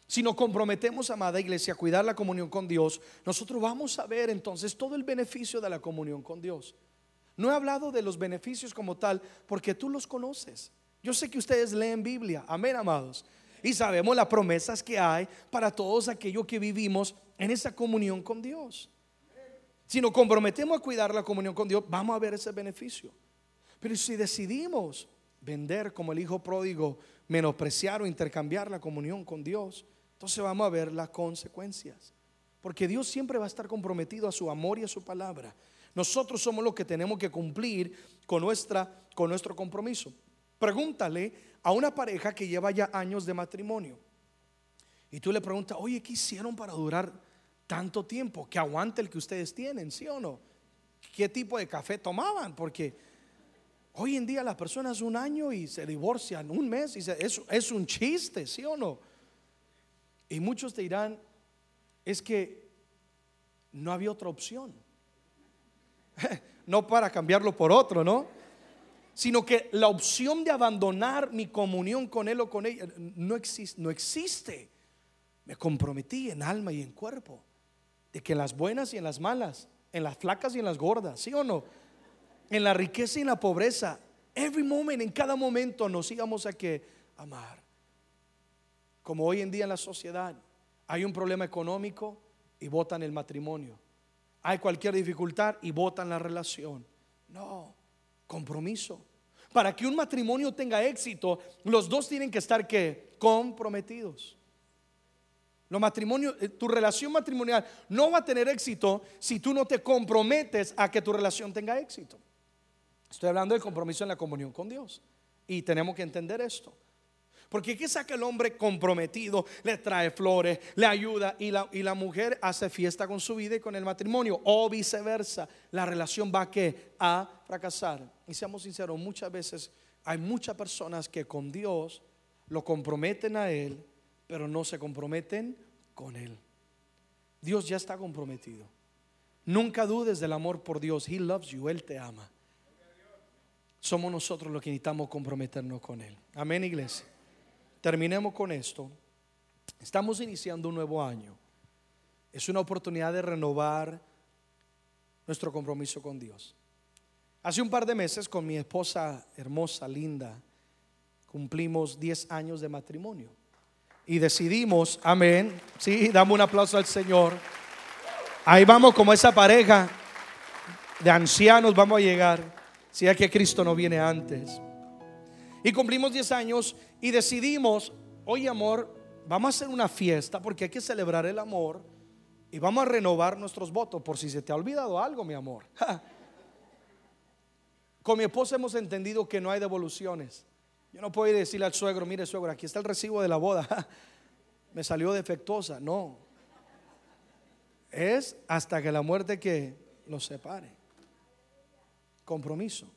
Si nos comprometemos, amada iglesia, a cuidar la comunión con Dios, nosotros vamos a ver entonces todo el beneficio de la comunión con Dios. No he hablado de los beneficios como tal porque tú los conoces. Yo sé que ustedes leen Biblia, amén, amados. Y sabemos las promesas que hay para todos aquellos que vivimos en esa comunión con Dios. Si nos comprometemos a cuidar la comunión con Dios, vamos a ver ese beneficio. Pero si decidimos vender como el hijo pródigo menospreciar o intercambiar la comunión con Dios, entonces vamos a ver las consecuencias. Porque Dios siempre va a estar comprometido a su amor y a su palabra. Nosotros somos los que tenemos que cumplir con, nuestra, con nuestro compromiso. Pregúntale a una pareja que lleva ya años de matrimonio. Y tú le preguntas, oye, ¿qué hicieron para durar tanto tiempo? Que aguante el que ustedes tienen, ¿sí o no? ¿Qué tipo de café tomaban? Porque hoy en día las personas un año y se divorcian un mes y es, es un chiste, ¿sí o no? Y muchos te dirán, es que no había otra opción. no para cambiarlo por otro, ¿no? Sino que la opción de abandonar mi comunión con él o con ella no existe. No existe. Me comprometí en alma y en cuerpo. De que en las buenas y en las malas, en las flacas y en las gordas, ¿sí o no? En la riqueza y en la pobreza, every moment, en cada momento nos íbamos a que amar. Como hoy en día en la sociedad hay un problema económico y votan el matrimonio. Hay cualquier dificultad y votan la relación. No, compromiso. Para que un matrimonio tenga éxito, los dos tienen que estar que comprometidos. Lo matrimonio, eh, tu relación matrimonial no va a tener éxito si tú no te comprometes a que tu relación tenga éxito. Estoy hablando del compromiso en la comunión con Dios. Y tenemos que entender esto. Porque ¿qué saca el hombre comprometido? Le trae flores, le ayuda y la, y la mujer hace fiesta con su vida y con el matrimonio. O viceversa, la relación va a, ¿qué? a fracasar. Y seamos sinceros, muchas veces hay muchas personas que con Dios lo comprometen a Él, pero no se comprometen con Él. Dios ya está comprometido. Nunca dudes del amor por Dios. He loves you, Él te ama. Somos nosotros los que necesitamos comprometernos con Él. Amén, iglesia. Terminemos con esto. Estamos iniciando un nuevo año. Es una oportunidad de renovar nuestro compromiso con Dios. Hace un par de meses con mi esposa hermosa, linda, cumplimos 10 años de matrimonio. Y decidimos, amén, sí, damos un aplauso al Señor. Ahí vamos como esa pareja de ancianos, vamos a llegar, si es que Cristo no viene antes. Y cumplimos 10 años y decidimos, oye amor, vamos a hacer una fiesta porque hay que celebrar el amor y vamos a renovar nuestros votos por si se te ha olvidado algo, mi amor. Con mi esposa hemos entendido que no hay devoluciones. Yo no puedo decirle al suegro, mire suegro, aquí está el recibo de la boda. Me salió defectuosa. No. Es hasta que la muerte que los separe. Compromiso.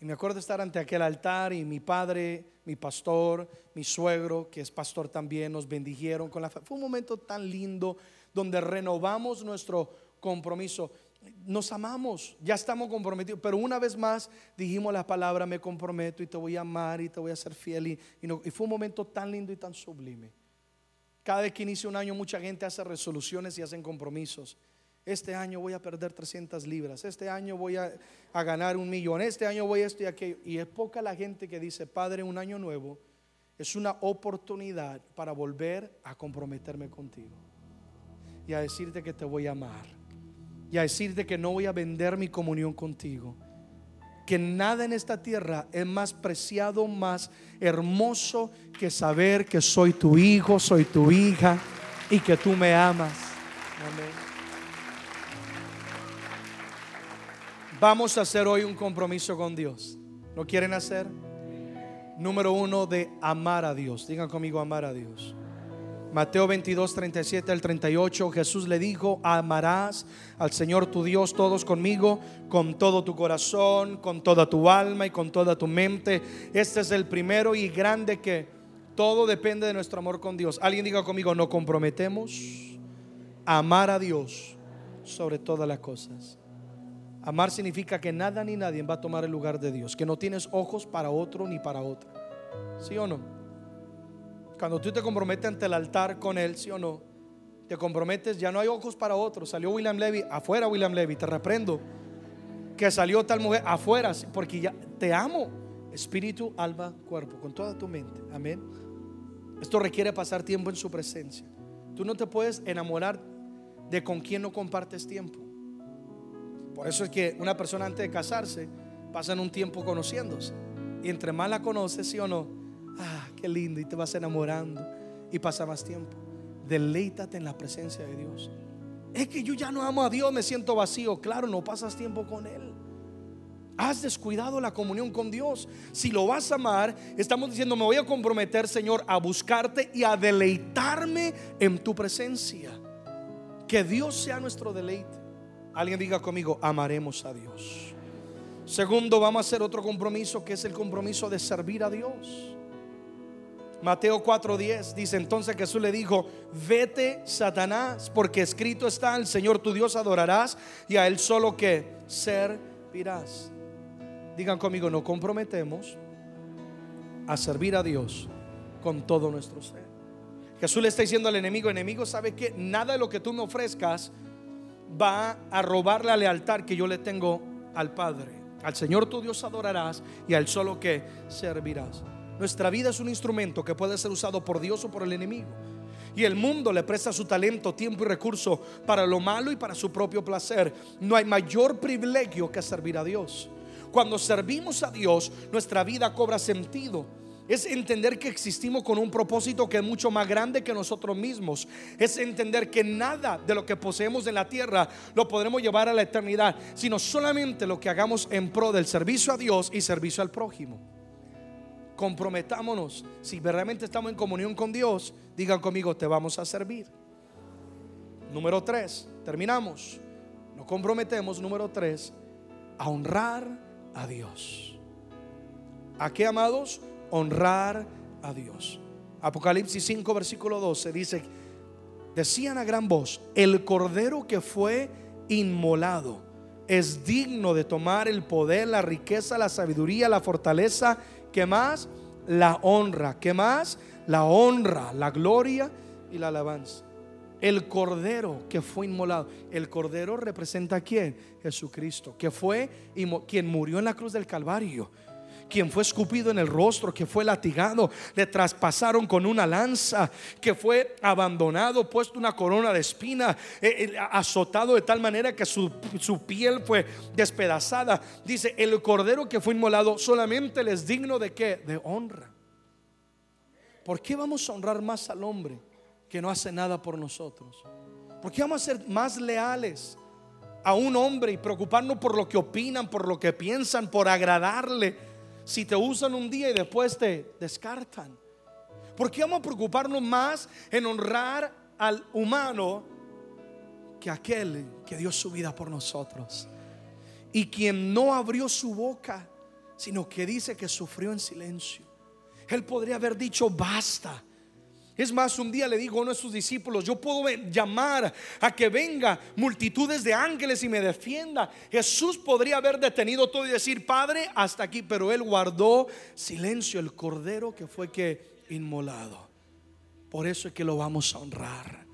Y me acuerdo estar ante aquel altar y mi padre, mi pastor, mi suegro, que es pastor también, nos bendijeron con la fe. Fue un momento tan lindo donde renovamos nuestro compromiso. Nos amamos, ya estamos comprometidos, pero una vez más dijimos la palabra, me comprometo y te voy a amar y te voy a ser fiel. Y, y fue un momento tan lindo y tan sublime. Cada vez que inicia un año mucha gente hace resoluciones y hacen compromisos. Este año voy a perder 300 libras. Este año voy a, ganar un millón. Este año voy a esto y aquello. Y es poca la gente que dice, Padre, un año nuevo es una oportunidad para volver a comprometerme contigo. Y a decirte que te voy a amar. Y a decirte que no voy a vender mi comunión contigo. Que nada en esta tierra es más preciado, más hermoso que saber que soy tu hijo, soy tu hija y que tú me amas. Amén. Vamos a hacer hoy un compromiso con Dios. ¿Lo quieren hacer? Número uno de amar a Dios. Digan conmigo amar a Dios. Mateo 22, 37 al 38, Jesús le dijo, amarás al Señor tu Dios todos conmigo, con todo tu corazón, con toda tu alma y con toda tu mente. Este es el primero y grande que todo depende de nuestro amor con Dios. Alguien diga conmigo, no comprometemos a amar a Dios sobre todas las cosas. Amar significa que nada ni nadie va a tomar el lugar de Dios, que no tienes ojos para otro ni para otra. ¿Sí o no? Cuando tú te comprometes ante el altar con Él, ¿sí o no? Te comprometes, ya no hay ojos para otro. Salió William Levy, afuera William Levy, te reprendo. Que salió tal mujer, afuera, porque ya te amo. Espíritu, alma, cuerpo, con toda tu mente. Amén. Esto requiere pasar tiempo en su presencia. Tú no te puedes enamorar de con quien no compartes tiempo. Por eso es que una persona antes de casarse pasan un tiempo conociéndose. Y entre más la conoces, sí o no, Ah, qué lindo. Y te vas enamorando y pasa más tiempo. Deleítate en la presencia de Dios. Es que yo ya no amo a Dios, me siento vacío. Claro, no pasas tiempo con Él. Has descuidado la comunión con Dios. Si lo vas a amar, estamos diciendo, me voy a comprometer, Señor, a buscarte y a deleitarme en tu presencia. Que Dios sea nuestro deleite. Alguien diga conmigo, amaremos a Dios. Segundo, vamos a hacer otro compromiso que es el compromiso de servir a Dios. Mateo 4:10 dice entonces Jesús le dijo, vete Satanás, porque escrito está, el Señor tu Dios adorarás y a Él solo que servirás. Digan conmigo, no comprometemos a servir a Dios con todo nuestro ser. Jesús le está diciendo al enemigo, enemigo, ¿sabe que Nada de lo que tú me ofrezcas va a robar la lealtad que yo le tengo al Padre. Al Señor tu Dios adorarás y al solo que servirás. Nuestra vida es un instrumento que puede ser usado por Dios o por el enemigo. Y el mundo le presta su talento, tiempo y recurso para lo malo y para su propio placer. No hay mayor privilegio que servir a Dios. Cuando servimos a Dios, nuestra vida cobra sentido. Es entender que existimos con un propósito que es mucho más grande que nosotros mismos. Es entender que nada de lo que poseemos en la tierra lo podremos llevar a la eternidad, sino solamente lo que hagamos en pro del servicio a Dios y servicio al prójimo. Comprometámonos. Si verdaderamente estamos en comunión con Dios, digan conmigo, te vamos a servir. Número tres, terminamos. Nos comprometemos, número tres, a honrar a Dios. ¿A qué, amados? Honrar a Dios. Apocalipsis 5, versículo 12 dice, decían a gran voz, el cordero que fue inmolado es digno de tomar el poder, la riqueza, la sabiduría, la fortaleza, que más? La honra, que más? La honra, la gloria y la alabanza. El cordero que fue inmolado. El cordero representa a quién? Jesucristo, que fue quien murió en la cruz del Calvario quien fue escupido en el rostro, que fue latigado, le traspasaron con una lanza, que fue abandonado, puesto una corona de espina, eh, eh, azotado de tal manera que su, piel fue despedazada. Dice, el cordero que fue inmolado solamente les digno de qué? De honra. ¿Por qué vamos a honrar más al hombre? que no hace nada por nosotros? ¿Por qué vamos a ser más leales a un hombre y preocuparnos por lo que opinan, por lo que piensan, por agradarle? Si te usan un día y después te descartan. ¿Por qué vamos a preocuparnos más en honrar al humano que aquel que dio su vida por nosotros? Y quien no abrió su boca, sino que dice que sufrió en silencio. Él podría haber dicho basta es más, un día le dijo a uno de sus discípulos, yo puedo llamar a que venga multitudes de ángeles y me defienda. Jesús podría haber detenido todo y decir, Padre, hasta aquí, pero él guardó silencio, el cordero que fue que inmolado. Por eso es que lo vamos a honrar,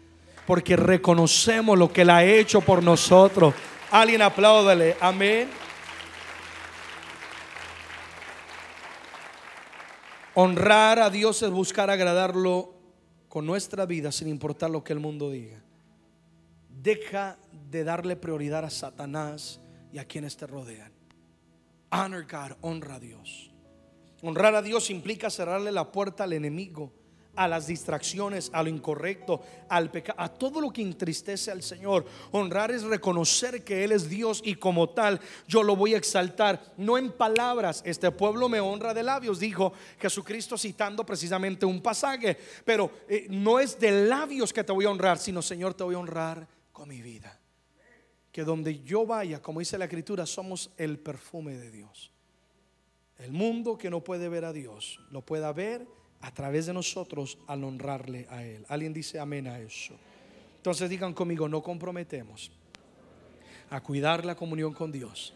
porque reconocemos lo que él ha hecho por nosotros. Alguien apláudale, amén. Honrar a Dios es buscar agradarlo con nuestra vida sin importar lo que el mundo diga. Deja de darle prioridad a Satanás y a quienes te rodean. Honor God, honra a Dios. Honrar a Dios implica cerrarle la puerta al enemigo a las distracciones, a lo incorrecto, al pecado, a todo lo que entristece al Señor. Honrar es reconocer que Él es Dios y como tal yo lo voy a exaltar, no en palabras, este pueblo me honra de labios, dijo Jesucristo citando precisamente un pasaje, pero eh, no es de labios que te voy a honrar, sino Señor te voy a honrar con mi vida. Que donde yo vaya, como dice la escritura, somos el perfume de Dios. El mundo que no puede ver a Dios, lo pueda ver a través de nosotros al honrarle a Él. ¿Alguien dice amén a eso? Entonces digan conmigo, no comprometemos a cuidar la comunión con Dios,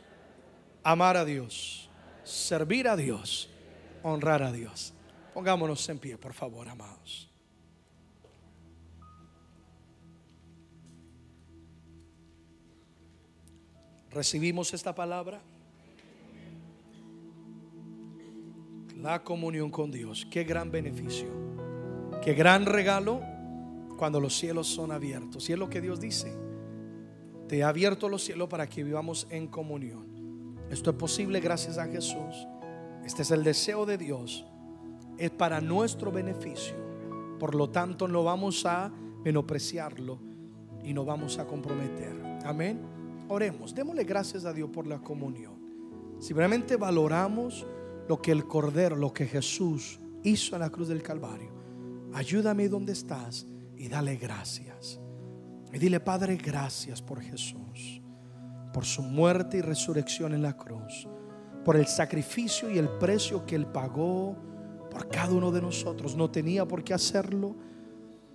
amar a Dios, servir a Dios, honrar a Dios. Pongámonos en pie, por favor, amados. ¿Recibimos esta palabra? La comunión con Dios. Qué gran beneficio. Qué gran regalo cuando los cielos son abiertos. Y es lo que Dios dice. Te ha abierto los cielos para que vivamos en comunión. Esto es posible gracias a Jesús. Este es el deseo de Dios. es para nuestro beneficio. Por lo tanto, no vamos a menospreciarlo y no vamos a comprometer. Amén. Oremos, démosle gracias a Dios por la comunión. Simplemente valoramos lo que el Cordero, lo que Jesús hizo en la cruz del Calvario. Ayúdame donde estás y dale gracias. Y dile, Padre, gracias por Jesús, por su muerte y resurrección en la cruz, por el sacrificio y el precio que Él pagó por cada uno de nosotros. No tenía por qué hacerlo,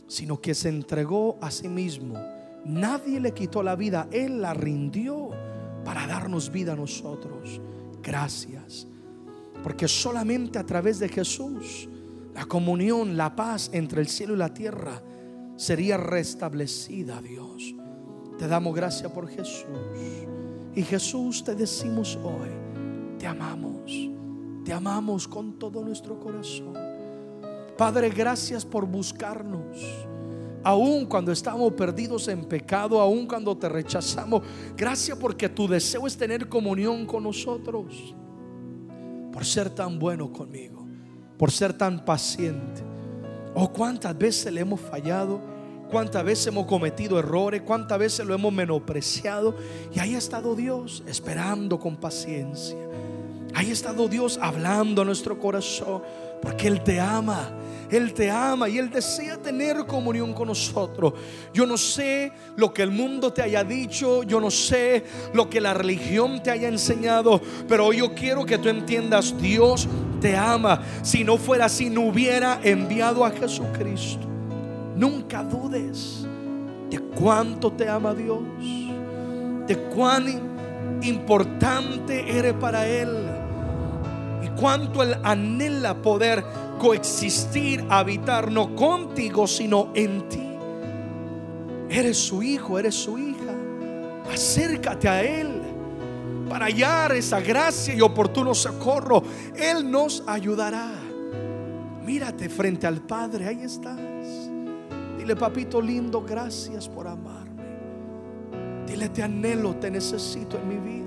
sino que se entregó a sí mismo. Nadie le quitó la vida, Él la rindió para darnos vida a nosotros. Gracias, porque solamente a través de Jesús la comunión, la paz entre el cielo y la tierra sería restablecida, Dios. Te damos gracias por Jesús. Y Jesús te decimos hoy, te amamos, te amamos con todo nuestro corazón. Padre, gracias por buscarnos. Aún cuando estamos perdidos en pecado, aún cuando te rechazamos, gracias porque tu deseo es tener comunión con nosotros. Por ser tan bueno conmigo, por ser tan paciente Oh, cuántas veces le hemos fallado, cuántas veces hemos cometido errores, cuántas veces lo hemos menospreciado. Y ahí ha estado Dios esperando con paciencia. Ahí ha estado Dios hablando a nuestro corazón, porque Él te ama. Él te ama y Él desea tener comunión con nosotros. Yo no sé lo que el mundo te haya dicho, yo no sé lo que la religión te haya enseñado, pero yo quiero que tú entiendas, Dios te ama. Si no fuera así, no hubiera enviado a Jesucristo. Nunca dudes de cuánto te ama Dios, de cuán importante eres para Él y cuánto Él anhela poder coexistir, habitar no contigo, sino en ti. Eres su hijo, eres su hija. Acércate a Él para hallar esa gracia y oportuno socorro. Él nos ayudará. Mírate frente al Padre, ahí estás. Dile, papito lindo, gracias por amarme. Dile, te anhelo, te necesito en mi vida.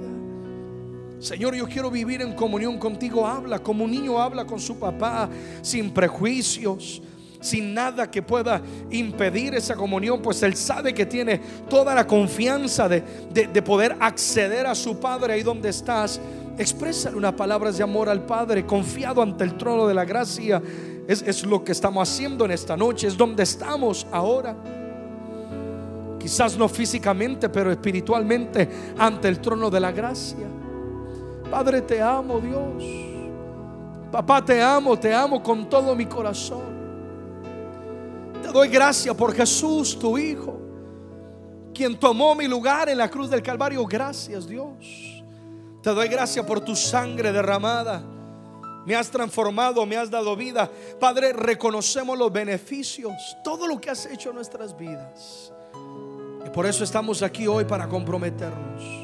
Señor, yo quiero vivir en comunión contigo. Habla como un niño habla con su papá, sin prejuicios, sin nada que pueda impedir esa comunión, pues Él sabe que tiene toda la confianza de, poder acceder a su Padre ahí donde estás. Exprésale unas palabras de amor al Padre, confiado ante el trono de la gracia. Es, es lo que estamos haciendo en esta noche, es donde estamos ahora. Quizás no físicamente, pero espiritualmente ante el trono de la gracia. Padre, te amo, Dios. Papá, te amo, te amo con todo mi corazón. Te doy gracias por Jesús, tu Hijo, quien tomó mi lugar en la cruz del Calvario. Gracias, Dios. Te doy gracias por tu sangre derramada. Me has transformado, me has dado vida. Padre, reconocemos los beneficios, todo lo que has hecho en nuestras vidas. Y por eso estamos aquí hoy para comprometernos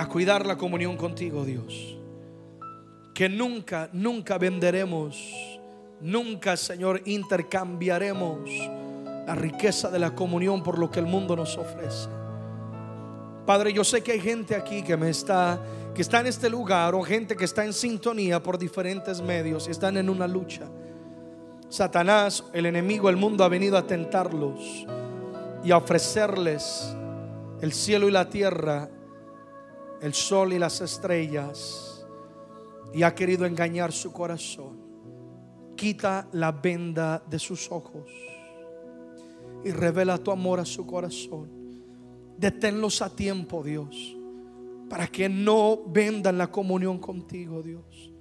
a cuidar la comunión contigo, Dios. Que nunca, nunca venderemos, nunca, Señor, intercambiaremos la riqueza de la comunión por lo que el mundo nos ofrece. Padre, yo sé que hay gente aquí que me está que está en este lugar o gente que está en sintonía por diferentes medios y están en una lucha. Satanás, el enemigo, el mundo ha venido a tentarlos y a ofrecerles el cielo y la tierra el sol y las estrellas y ha querido engañar su corazón. Quita la venda de sus ojos y revela tu amor a su corazón. Deténlos a tiempo, Dios, para que no vendan la comunión contigo, Dios.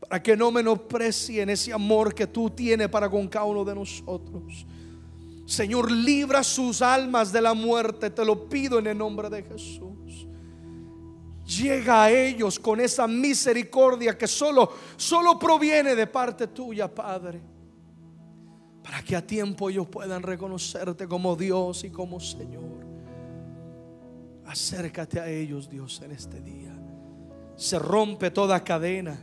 Para que no menosprecien ese amor que tú tienes para con cada uno de nosotros. Señor, libra sus almas de la muerte, te lo pido en el nombre de Jesús llega a ellos con esa misericordia que solo, solo proviene de parte tuya, Padre. Para que a tiempo ellos puedan reconocerte como Dios y como Señor. Acércate a ellos, Dios, en este día. Se rompe toda cadena.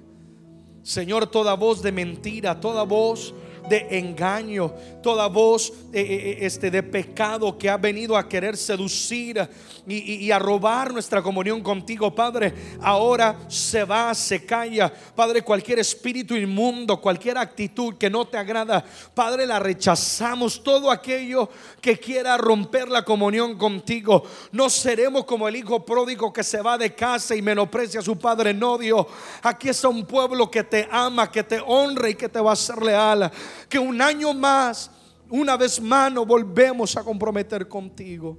Señor, toda voz de mentira, toda voz de engaño, toda voz eh, eh, este, de pecado que ha venido a querer seducir y, a robar nuestra comunión contigo, Padre, ahora se va, se calla. Padre, cualquier espíritu inmundo, cualquier actitud que no te agrada, Padre, la rechazamos. Todo aquello que quiera romper la comunión contigo, no seremos como el hijo pródigo que se va de casa y menosprecia a su padre. No, Dios, aquí está un pueblo que te ama, que te honra y que te va a ser leal. Que un año más, una vez más, nos volvemos a comprometer contigo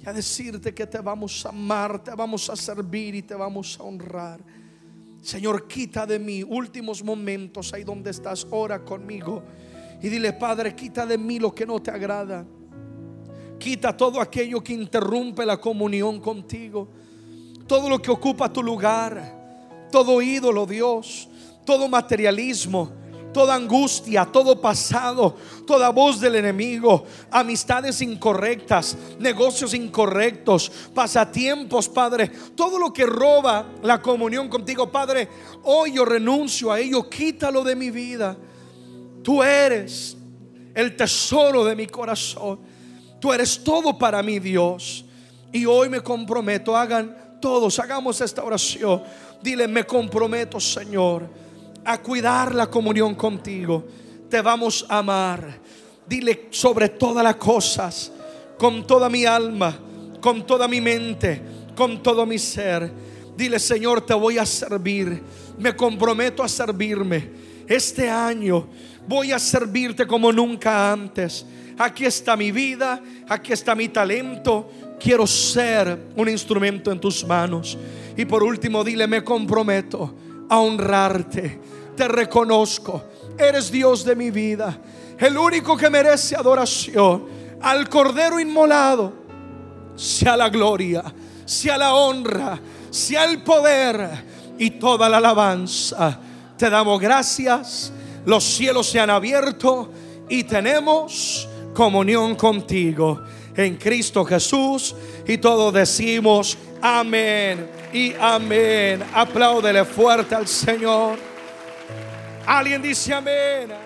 y a decirte que te vamos a amar, te vamos a servir y te vamos a honrar. Señor, quita de mí últimos momentos ahí donde estás, ora conmigo y dile, Padre, quita de mí lo que no te agrada. Quita todo aquello que interrumpe la comunión contigo. Todo lo que ocupa tu lugar. Todo ídolo, Dios. Todo materialismo toda angustia, todo pasado, toda voz del enemigo, amistades incorrectas, negocios incorrectos, pasatiempos, Padre, todo lo que roba la comunión contigo, Padre, hoy yo renuncio a ello, quítalo de mi vida. Tú eres el tesoro de mi corazón. Tú eres todo para mí, Dios. Y hoy me comprometo, hagan todos, hagamos esta oración. Dile, me comprometo, Señor a cuidar la comunión contigo. Te vamos a amar. Dile sobre todas las cosas, con toda mi alma, con toda mi mente, con todo mi ser. Dile, Señor, te voy a servir. Me comprometo a servirme. Este año voy a servirte como nunca antes. Aquí está mi vida, aquí está mi talento. Quiero ser un instrumento en tus manos. Y por último, dile, me comprometo a honrarte. Te reconozco. Eres Dios de mi vida. El único que merece adoración. Al Cordero inmolado. Sea la gloria. Sea la honra. Sea el poder. Y toda la alabanza. Te damos gracias. Los cielos se han abierto. Y tenemos comunión contigo. En Cristo Jesús. Y todos decimos amén y amén. Apláudele fuerte al Señor. Alguien dice amén.